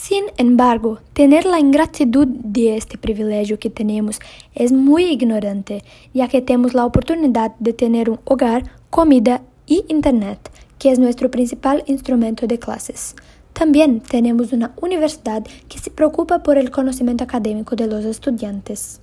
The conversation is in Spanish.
Sin embargo, tener la ingratitud de este privilegio que tenemos es muy ignorante, ya que tenemos la oportunidad de tener un hogar, comida y Internet, que es nuestro principal instrumento de clases. También tenemos una universidad que se preocupa por el conocimiento académico de los estudiantes.